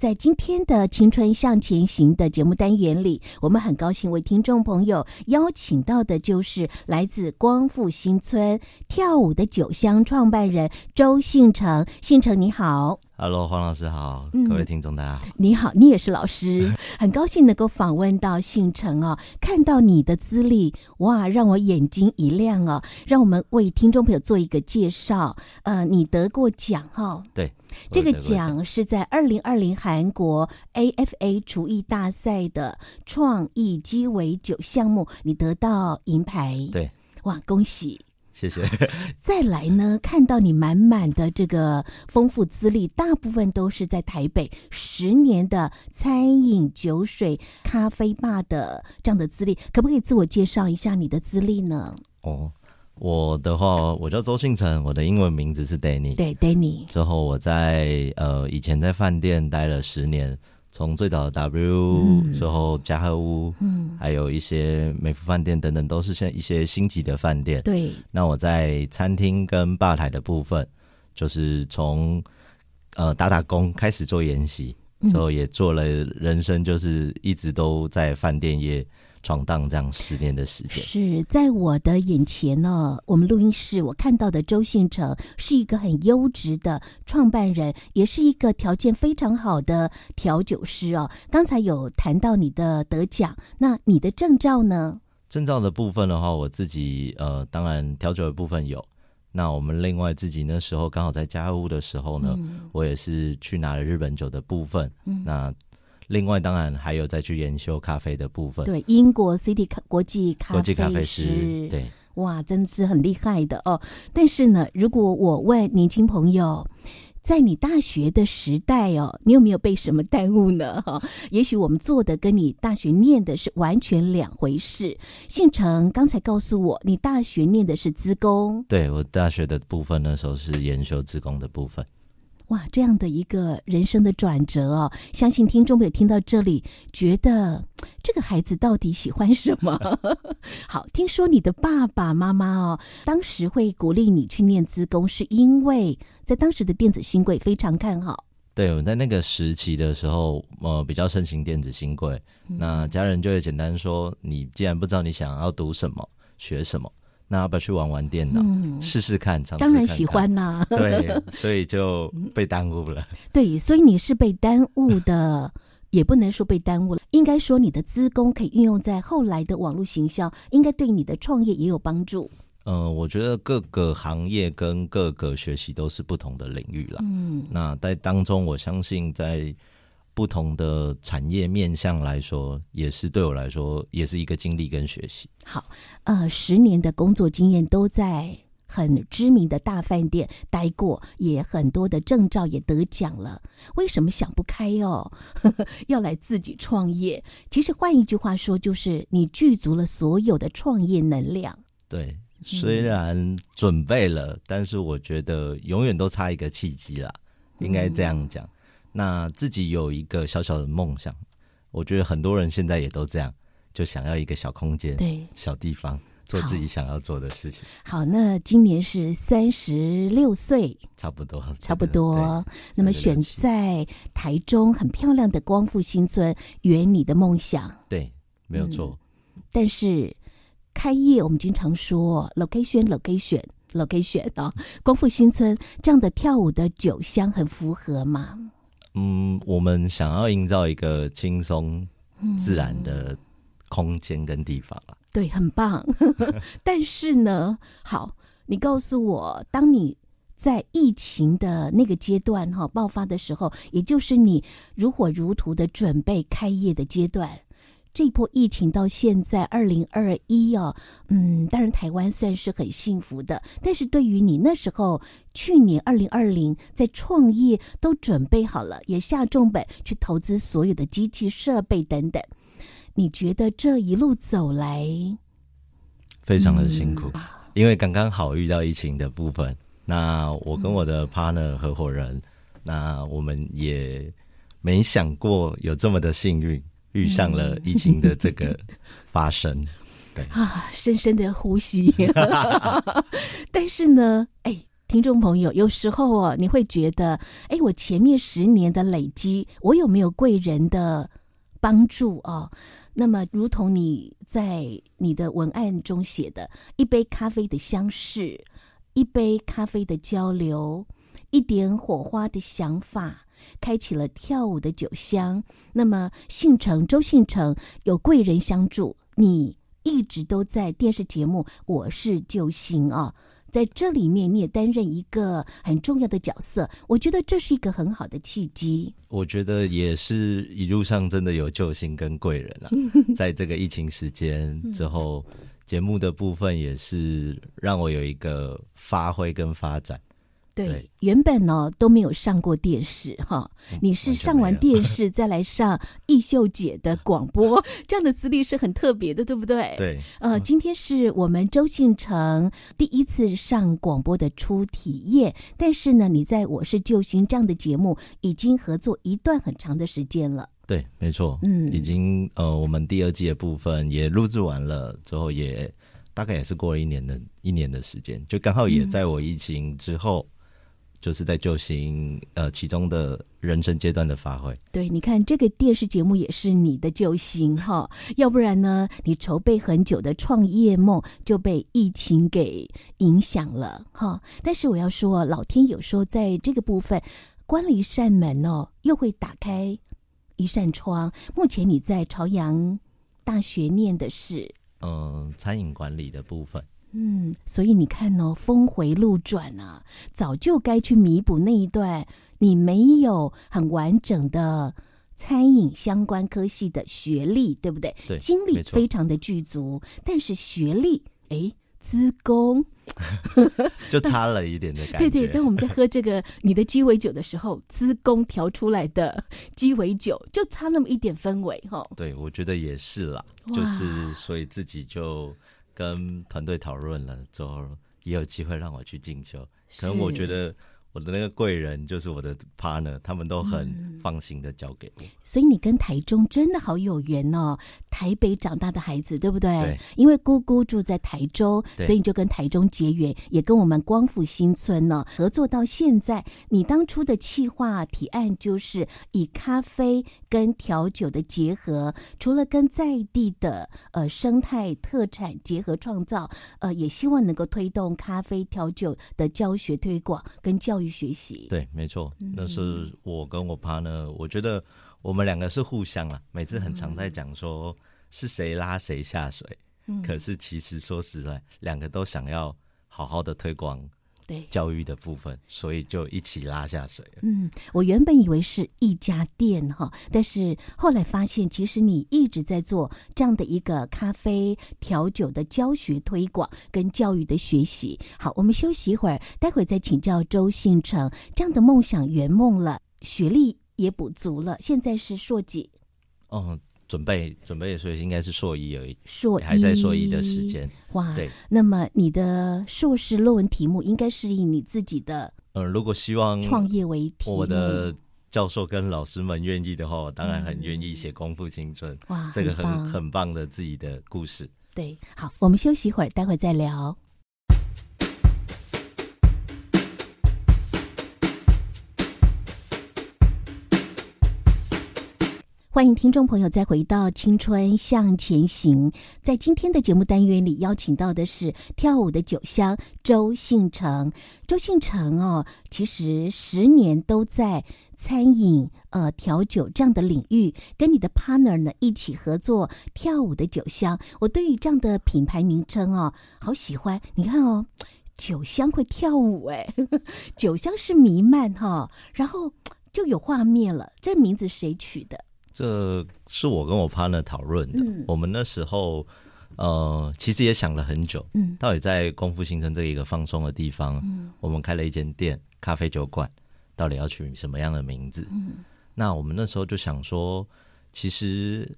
在今天的《青春向前行》的节目单元里，我们很高兴为听众朋友邀请到的就是来自光复新村跳舞的酒香创办人周信成。信成你好。Hello，黄老师好，各位听众大家好。嗯，你好，你也是老师，很高兴能够访问到信成哦。看到你的资历，哇，让我眼睛一亮哦。让我们为听众朋友做一个介绍。呃，你得过奖哈？哦？对，这个奖是在二零二零韩国 AFA 厨艺大赛的创意鸡尾酒项目，你得到银牌。对，哇，恭喜！谢谢。再来呢，看到你满满的这个丰富资历，大部分都是在台北十年的餐饮、酒水、咖啡吧的这样的资历，可不可以自我介绍一下你的资历呢？哦，我的话，我叫周信成，我的英文名字是 Danny。对，Danny。之后我在呃以前在饭店待了十年。从最早的 W 之后嘉禾屋，嗯，还有一些美福饭店等等，都是像一些星级的饭店。对，那我在餐厅跟吧台的部分，就是从呃打打工开始做研习，之后也做了人生，就是一直都在饭店业。闯荡这样十年的时间，是在我的眼前呢。我们录音室我看到的周信成是一个很优质的创办人，也是一个条件非常好的调酒师哦。刚才有谈到你的得奖，那你的证照呢？证照的部分的话，我自己呃，当然调酒的部分有。那我们另外自己那时候刚好在家屋的时候呢，嗯、我也是去拿了日本酒的部分。嗯、那另外，当然还有再去研修咖啡的部分。对，英国 City 国际咖啡师，国际咖啡师，对，哇，真是很厉害的哦。但是呢，如果我问年轻朋友，在你大学的时代哦，你有没有被什么耽误呢？哈，也许我们做的跟你大学念的是完全两回事。信成刚才告诉我，你大学念的是资工。对，我大学的部分那时候是研修资工的部分。哇，这样的一个人生的转折哦，相信听众朋友听到这里，觉得 这个孩子到底喜欢什么？好，听说你的爸爸妈妈哦，当时会鼓励你去念资工，是因为在当时的电子新贵非常看好。对，我在那个时期的时候，呃，比较盛行电子新贵，嗯、那家人就会简单说：你既然不知道你想要读什么，学什么。那要不要去玩玩电脑，嗯、试试看？尝试看看。当然喜欢呐、啊。对，所以就被耽误了。对，所以你是被耽误的，也不能说被耽误了，应该说你的资工可以运用在后来的网络行销，应该对你的创业也有帮助。嗯、呃，我觉得各个行业跟各个学习都是不同的领域了。嗯，那在当中，我相信在。不同的产业面向来说，也是对我来说，也是一个经历跟学习。好，呃，十年的工作经验都在很知名的大饭店待过，也很多的证照也得奖了。为什么想不开哦？要来自己创业？其实换一句话说，就是你具足了所有的创业能量。对，虽然准备了，嗯、但是我觉得永远都差一个契机啦，应该这样讲。嗯那自己有一个小小的梦想，我觉得很多人现在也都这样，就想要一个小空间、对小地方做自己想要做的事情。好，好，那今年是三十六岁，差不多，差不多。那么选在台中很漂亮的光复新村，圆你的梦想。对，没有错。嗯，但是开业，我们经常说 location，location，location 啊，光复新村这样的跳舞的酒香很符合吗？嗯，我们想要营造一个轻松自然的空间跟地方啊。对，很棒。但是呢，好，你告诉我，当你在疫情的那个阶段哈爆发的时候，也就是你如火如荼的准备开业的阶段。这一波疫情到现在二零二一哦，嗯，当然台湾算是很幸福的，但是对于你那时候去年二零二零在创业都准备好了，也下重本去投资所有的机器设备等等，你觉得这一路走来非常的辛苦，嗯、因为刚刚好遇到疫情的部分，那我跟我的 partner 合伙人，嗯、那我们也没想过有这么的幸运，遇上了疫情的这个发生。嗯、对啊，深深的呼吸。但是呢，哎，听众朋友，有时候哦，你会觉得，哎，我前面十年的累积，我有没有贵人的帮助哦？那么，如同你在你的文案中写的，一杯咖啡的相识。一杯咖啡的交流，一点火花的想法，开启了跳舞的酒香。那么，信诚周信诚有贵人相助，你一直都在电视节目《我是救星》啊，在这里面你也担任一个很重要的角色。我觉得这是一个很好的契机。我觉得也是一路上真的有救星跟贵人啊，在这个疫情时间之后。节目的部分也是让我有一个发挥跟发展。对，对原本呢都没有上过电视哈，你是上完电视 再来上艺秀姐的广播，这样的资历是很特别的，对不对？对。呃，今天是我们周信成第一次上广播的初体验，但是呢，你在我是救星这样的节目已经合作一段很长的时间了。对，没错，嗯，已经呃，我们第二季的部分也录制完了，之后也大概也是过了一年的一年的时间，就刚好也在我疫情之后。嗯就是在救星呃其中的人生阶段的发挥。对，你看这个电视节目也是你的救星哈，要不然呢，你筹备很久的创业梦就被疫情给影响了哈。但是我要说，老天有时候在这个部分关了一扇门哦，又会打开一扇窗。目前你在朝阳大学念的是嗯、呃、餐饮管理的部分。嗯，所以你看哦，峰回路转啊，早就该去弥补那一段你没有很完整的餐饮相关科系的学历，对不对？对，经历非常的具足，但是学历，哎，资工 就差了一点的感觉。对对，当我们在喝这个你的鸡尾酒的时候，资工调出来的鸡尾酒就差那么一点氛围哈。对，我觉得也是啦，就是所以自己就。跟团队讨论了之后，也有机会让我去进修。可能我觉得我的那个贵人就是我的 partner，他们都很放心的交给我。嗯。所以你跟台中真的好有缘哦，台北长大的孩子，对不对？对。因为姑姑住在台中，所以你就跟台中结缘，也跟我们光复新村呢合作到现在。你当初的企划提案就是以咖啡跟调酒的结合，除了跟在地的呃生态特产结合创造，呃，也希望能够推动咖啡调酒的教学推广跟教育学习。对，没错，那是我跟我 partner，我觉得我们两个是互相啊，每次很常在讲说是谁拉谁下水，嗯，可是其实说实在，两个都想要好好的推广。对教育的部分，所以就一起拉下水。嗯，我原本以为是一家店哈，但是后来发现，其实你一直在做这样的一个咖啡调酒的教学推广跟教育的学习。好，我们休息一会儿，待会再请教周信成。这样的梦想圆梦了，学历也补足了，现在是硕几？哦。准备准备，所以应该是硕一而已，硕一还在硕一的时间。哇，对。那么你的硕士论文题目应该是以你自己的呃，如果希望创业为题，我的教授跟老师们愿意的话，我当然很愿意写《功夫青春》。哇，这个很很棒的自己的故事。对，好，我们休息一会儿，待会再聊。欢迎听众朋友再回到《青春向前行》。在今天的节目单元里，邀请到的是跳舞的酒香周信诚。周信诚哦，其实十年都在餐饮、呃调酒这样的领域，跟你的 partner 呢一起合作跳舞的酒香。我对于这样的品牌名称哦，好喜欢。你看哦，酒香会跳舞哎，酒香是弥漫哈、然后就有画面了。这名字谁取的？这是我跟我 partner 讨论的。嗯、我们那时候，呃，其实也想了很久。嗯，到底在功夫新城这一个放松的地方，嗯，我们开了一间店，咖啡酒馆，到底要取什么样的名字？嗯，那我们那时候就想说，其实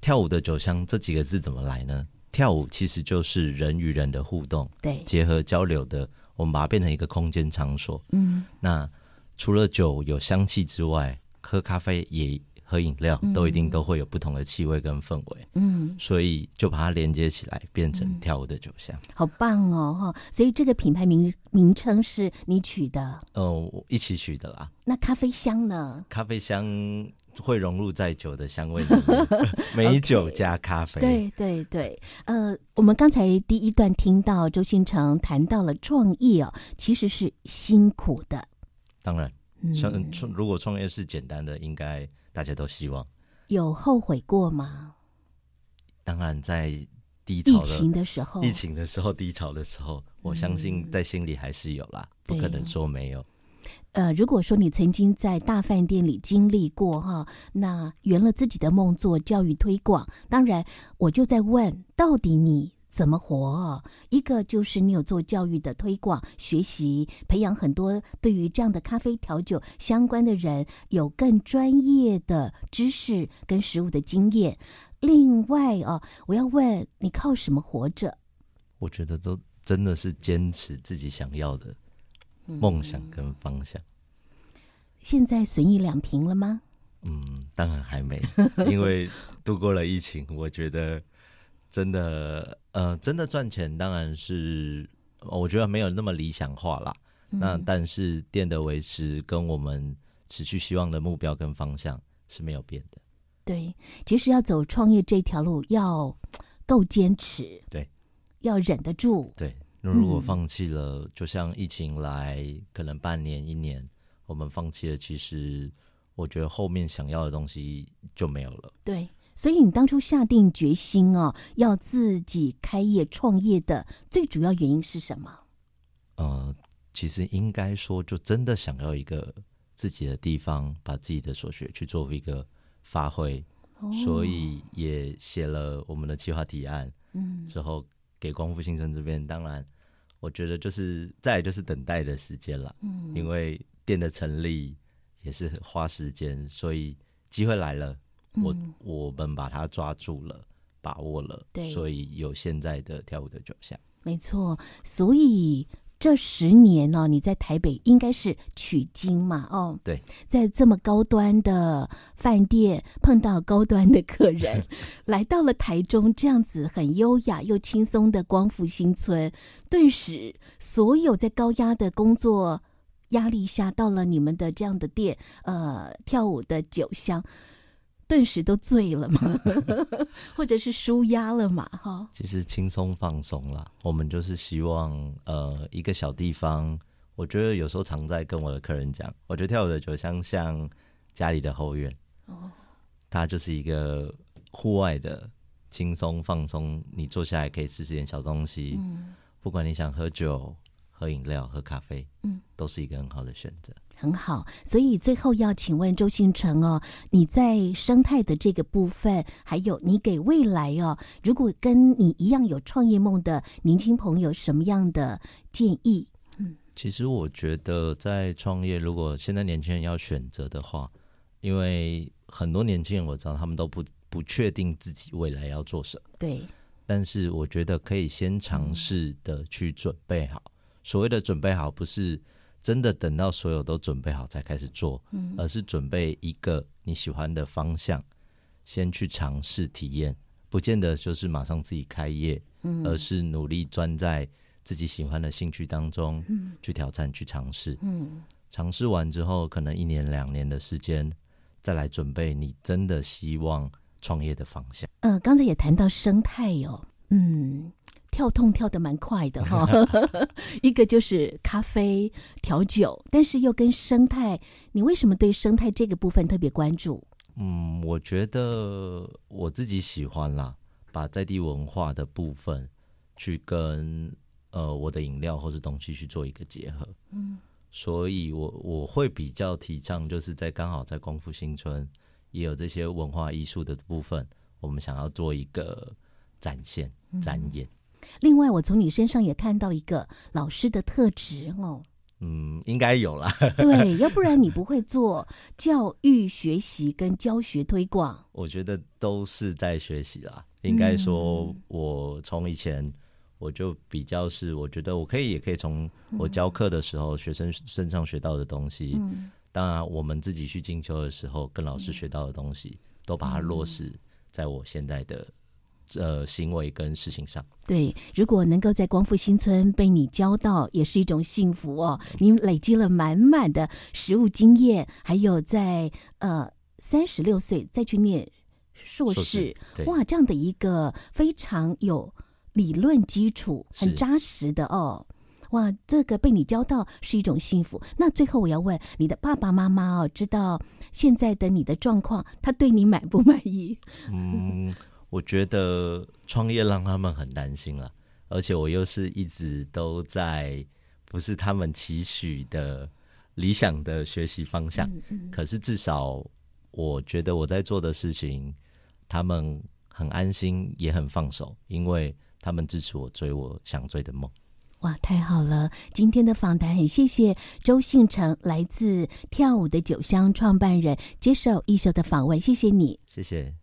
跳舞的酒香这几个字怎么来呢？跳舞其实就是人与人的互动，对，结合交流的。我们把它变成一个空间场所。嗯，那除了酒有香气之外，喝咖啡也喝饮料，都一定都会有不同的气味跟氛围。嗯，所以就把它连接起来，变成跳舞的酒香。好棒哦！哈，所以这个品牌名名称是你取的？哦，我一起取的啦。那咖啡香呢？咖啡香会融入在酒的香味里面，美酒加咖啡。对对对，呃，我们刚才第一段听到周星成谈到了创业哦，其实是辛苦的。当然，像创如果创业是简单的，应该。大家都希望有后悔过吗？当然，在低潮的疫情的时候，疫情的时候低潮的时候，我相信在心里还是有啦，嗯、不可能说没有。呃，如果说你曾经在大饭店里经历过哈，那圆了自己的梦做教育推广，当然我就在问，到底你？怎么活？一个就是你有做教育的推广、学习、培养很多对于这样的咖啡调酒相关的人，有更专业的知识跟实务的经验。另外啊，我要问你靠什么活着？我觉得都真的是坚持自己想要的梦想跟方向。嗯，现在损益两平了吗？嗯，当然还没，因为度过了疫情，我觉得。真的，呃，真的赚钱当然是，我觉得没有那么理想化啦。嗯、那但是店的维持跟我们持续希望的目标跟方向是没有变的。对，其实要走创业这条路要够坚持，对，要忍得住。对，那如果放弃了，嗯、就像疫情来，可能半年一年，我们放弃了，其实我觉得后面想要的东西就没有了。对。所以你当初下定决心哦，要自己开业创业的最主要原因是什么？呃，其实应该说，就真的想要一个自己的地方，把自己的所学去做一个发挥，哦、所以也写了我们的计划提案。嗯，之后给光复新生这边，当然，我觉得就是再就是等待的时间了。嗯，因为店的成立也是花时间，所以机会来了。我我们把它抓住了，把握了，对，所以有现在的跳舞的酒香。没错，所以这十年呢、哦，你在台北应该是取经嘛，哦，对，在这么高端的饭店碰到高端的客人，来到了台中这样子很优雅又轻松的光复新村，顿时所有在高压的工作压力下，到了你们的这样的店，呃，跳舞的酒香。顿时都醉了嘛，或者是舒压了嘛，哈。其实轻松放松啦，我们就是希望，呃，一个小地方。我觉得有时候常在跟我的客人讲，我觉得跳舞的酒香像家里的后院，哦，它就是一个户外的轻松放松，你坐下来可以吃吃点小东西，嗯，不管你想喝酒、喝饮料、喝咖啡，嗯，都是一个很好的选择。很好，所以最后要请问周信成哦，你在生态的这个部分，还有你给未来哦，如果跟你一样有创业梦的年轻朋友，什么样的建议？嗯，其实我觉得在创业，如果现在年轻人要选择的话，因为很多年轻人我知道他们都不不确定自己未来要做什么，对，但是我觉得可以先尝试的去准备好。嗯，所谓的准备好，不是。真的等到所有都准备好才开始做，嗯，而是准备一个你喜欢的方向，先去尝试体验，不见得就是马上自己开业，嗯，而是努力钻在自己喜欢的兴趣当中，嗯，去挑战，去尝试，嗯，尝试完之后，可能一年两年的时间，再来准备你真的希望创业的方向。嗯，刚才也谈到生态哦，嗯。跳痛跳得蛮快的哈，一个就是咖啡调酒，但是又跟生态，你为什么对生态这个部分特别关注？嗯，我觉得我自己喜欢啦，把在地文化的部分去跟呃我的饮料或是东西去做一个结合。嗯，所以我我会比较提倡，就是在刚好在光复新村也有这些文化艺术的部分，我们想要做一个展现展演。嗯另外，我从你身上也看到一个老师的特质哦。嗯，应该有啦。对，要不然你不会做教育学习跟教学推广。我觉得都是在学习啦。应该说，我从以前我就比较是，我觉得我可以，也可以从我教课的时候，学生身上学到的东西，嗯、当然我们自己去进修的时候，跟老师学到的东西，嗯、都把它落实在我现在的呃行为跟事情上。对，如果能够在光复新村被你教到，也是一种幸福哦。你累积了满满的实务经验，还有在呃三十六岁再去念硕士，硕士哇，这样的一个非常有。理论基础很扎实的哦，哇，这个被你教到是一种幸福。那最后我要问你的爸爸妈妈哦，知道现在的你的状况，他对你满不满意？嗯，我觉得创业让他们很担心了，而且我又是一直都在不是他们期许的理想的学习方向。嗯嗯。可是至少我觉得我在做的事情，他们很安心，也很放手，因为。他们支持我追我想追的梦，哇，太好了！今天的访谈很谢谢周信成，来自跳舞的酒香创办人，接受一休的访问，谢谢你，谢谢。